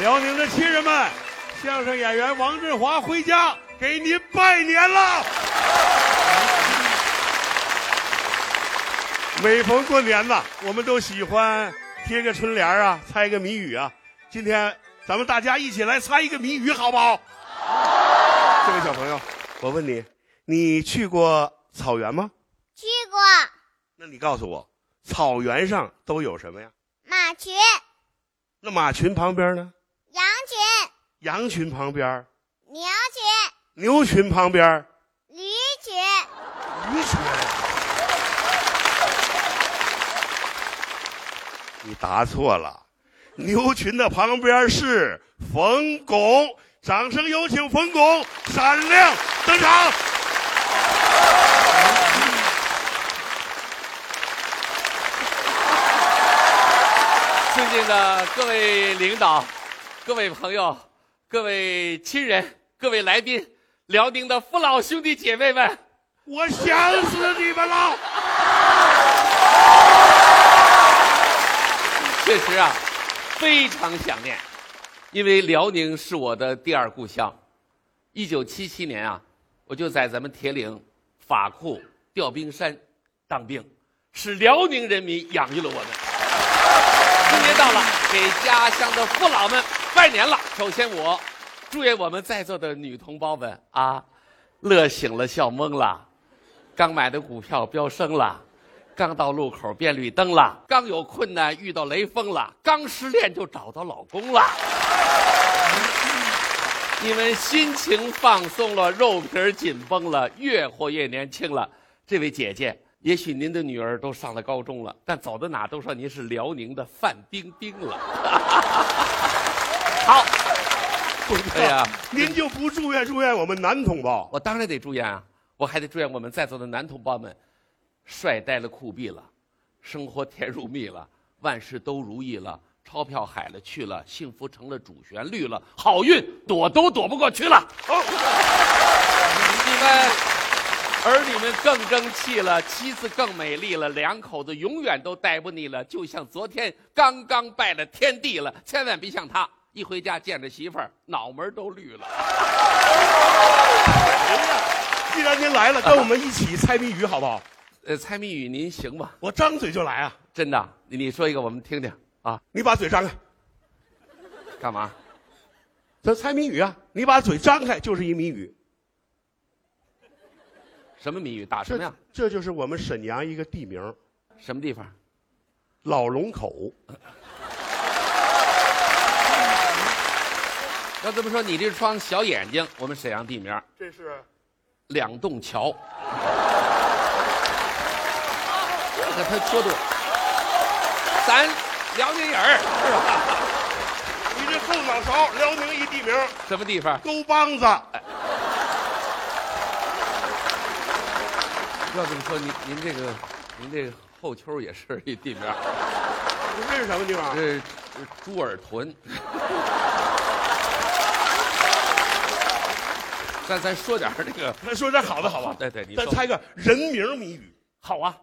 辽宁的亲人们，相声演员王振华回家给您拜年了。每逢过年呐，我们都喜欢贴个春联啊，猜个谜语啊。今天咱们大家一起来猜一个谜语，好不好？这位小朋友，我问你，你去过草原吗？去过那你告诉我，草原上都有什么呀？马群、那马群旁边呢？羊群、旁边，牛群、牛群旁边，驴群。驴群。你答错了，牛群的旁边是冯巩，掌声有请冯巩。闪亮登场。尊敬的各位领导、各位朋友、各位亲人、各位来宾，辽宁的父老兄弟姐妹们，我想死你们了！确实啊，非常想念，因为辽宁是我的第二故乡。一九七七年啊，我就在咱们铁岭法库调兵山当兵，是辽宁人民养育了我们。春节到了，给家乡的父老们拜年了。首先，我祝愿我们在座的女同胞们啊，乐醒了，笑懵了，刚买的股票飙升了。刚到路口变绿灯了，刚有困难遇到雷锋了，刚失恋就找到老公了。你们心情放松了，肉皮紧绷了，越活越年轻了。这位姐姐，也许您的女儿都上了高中了，但走到哪都说您是辽宁的范冰冰了。好，哎呀，您就不祝愿祝愿我们男同胞？我当然得祝愿啊，我还得祝愿我们在座的男同胞们。帅呆了，酷毙了，生活甜如蜜了，万事都如意了，钞票海了去了，幸福成了主旋律了，好运躲都躲不过去了。哦，你们儿女们更争气了，妻子更美丽了，两口子永远都待不腻了，就像昨天刚刚拜了天地了，千万别像他，一回家见着媳妇儿脑门都绿了。既然您来了，跟我们一起猜谜语好不好？呃，猜谜语您行吗？我张嘴就来啊！真的，你你说一个我们听听啊！你把嘴张开，干嘛？咱猜谜语啊！你把嘴张开就是一谜语。什么谜语？打什么呀？这就是我们沈阳一个地名。什么地方？老龙口。要这么说，你这双小眼睛，我们沈阳地名。这是两洞桥。这个他说的，咱辽宁人儿是吧？你这后脑勺，辽宁一地名，什么地方？沟帮子。要这么说，您您这个，您这个后丘也是一地名。这是什么地方？这是猪耳屯。咱咱说点这个，咱说点好的，好吧？对对，你咱猜个人名谜语，好啊。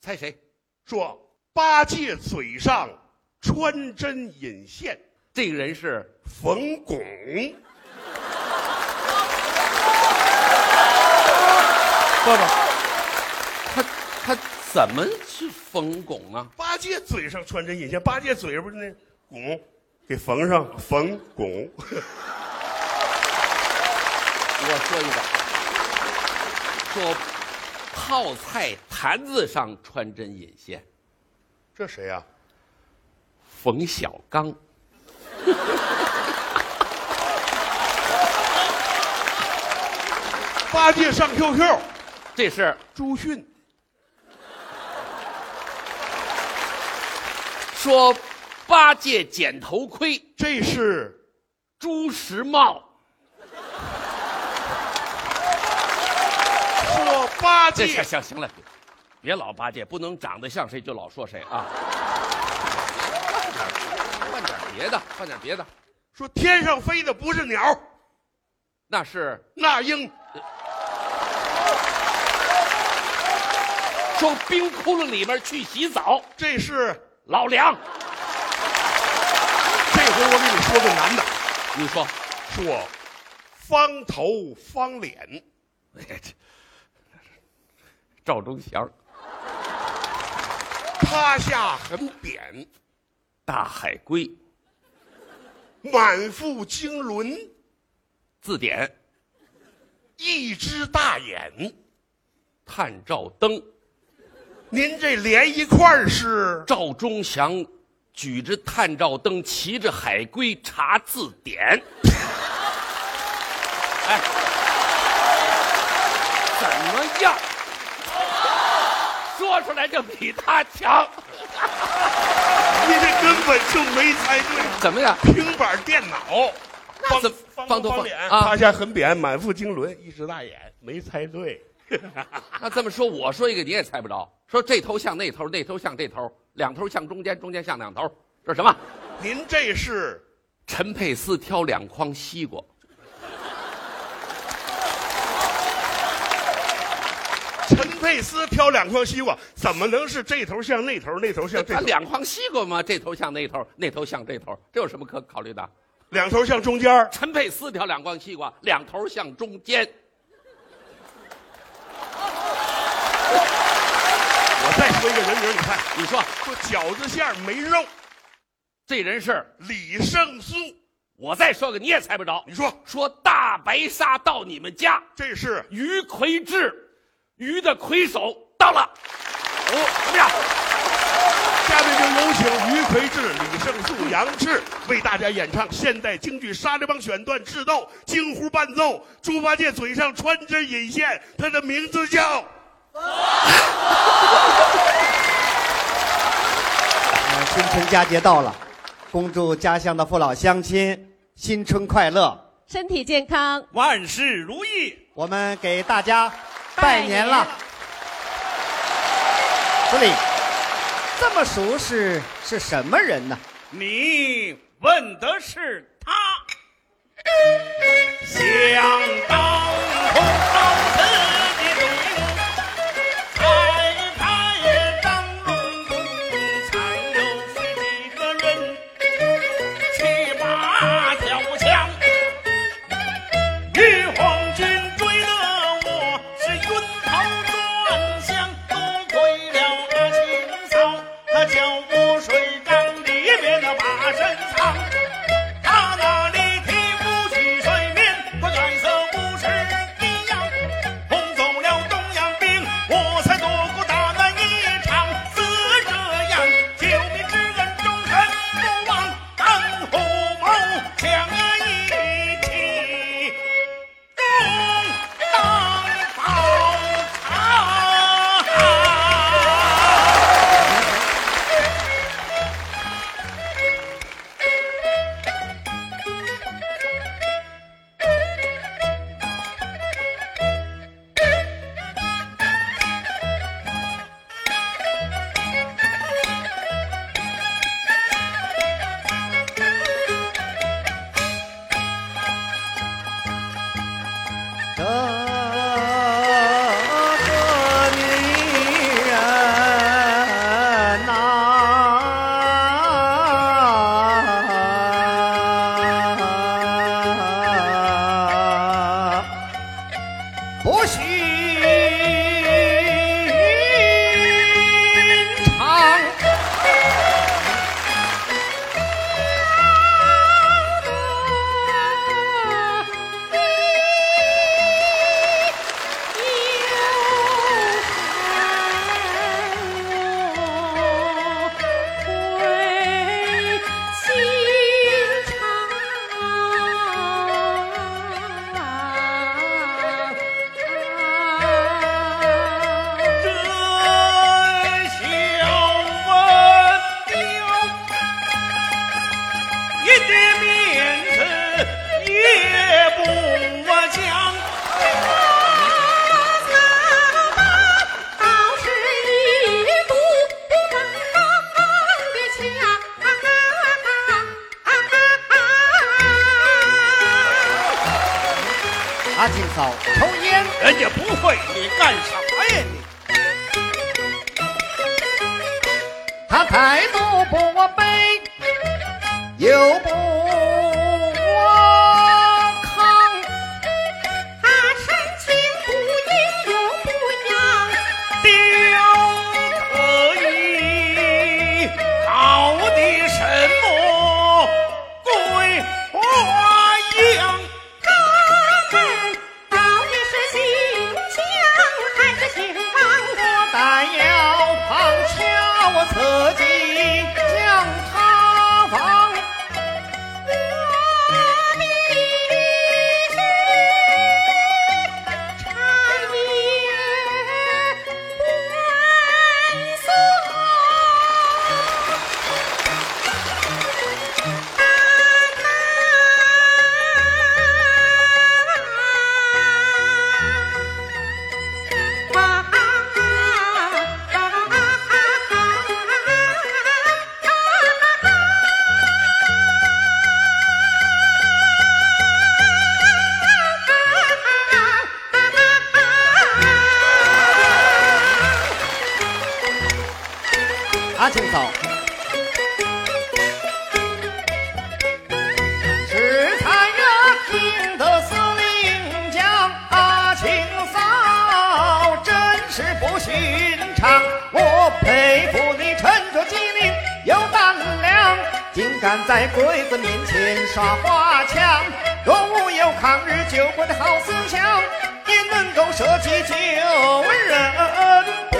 猜谁？说八戒嘴上穿针引线，这个人是冯巩。不不，他他怎么是冯巩呢？八戒嘴上穿针引线，八戒嘴上不是那巩给缝上，冯巩。我说一个，说泡菜坛子上穿针引线，这谁呀？冯小刚。八戒上 QQ，这是朱迅。说八戒捡头盔，这是朱时茂。说八戒，行行行了，别老八戒，不能长得像谁就老说谁啊。换点别的，换点别的。说天上飞的不是鸟，那是那英。说冰窟窿里面去洗澡，这是老梁。这回我给你说个你说，说方头方脸，哎这赵忠祥，趴下很扁，大海龟满腹经纶，字典，一只大眼。探照灯，您这连一块儿是赵忠祥举着探照灯，骑着海龟查字典。哎，怎么样？说出来就比他强，你这根本就没猜对。怎么样？平板电脑，方方头方头方脸，啊塌下很扁，满腹经纶，一只大眼，没猜对。那这么说，我说一个你也猜不着。说这头像那头，那头像这头，两头像中间，中间像两头，这是什么？您这是陈佩斯挑两筐西瓜，陈佩斯挑两筐西瓜，怎么能是这头像那头，那头像这头？他两筐西瓜吗？这头像那头，那头像这头，这有什么可考虑的？两头像中间陈佩斯挑两筐西瓜，两头向中间。我再说一个人名，你看，你说说饺子馅没肉，这人是？李胜素。我再说个你也猜不着。你说说大白鲨到你们家，这是于魁智，鱼的魁首到了。哦，怎么样？下面就有请于魁智、李胜素、杨志为大家演唱现代京剧《沙利帮》选段《智斗》京胡伴奏。猪八戒嘴上穿针引线，他的名字叫呃新春佳节到了，恭祝家乡的父老乡亲新春快乐！身体健康，万事如意。我们给大家拜年了。司令，这么熟识是什么人呢？你问的是他，想当红抽烟，人家不会，你干啥呀你？他态度不卑，又不敢在鬼子面前耍花枪。若无有抗日救国的好思想，也能够舍己救人。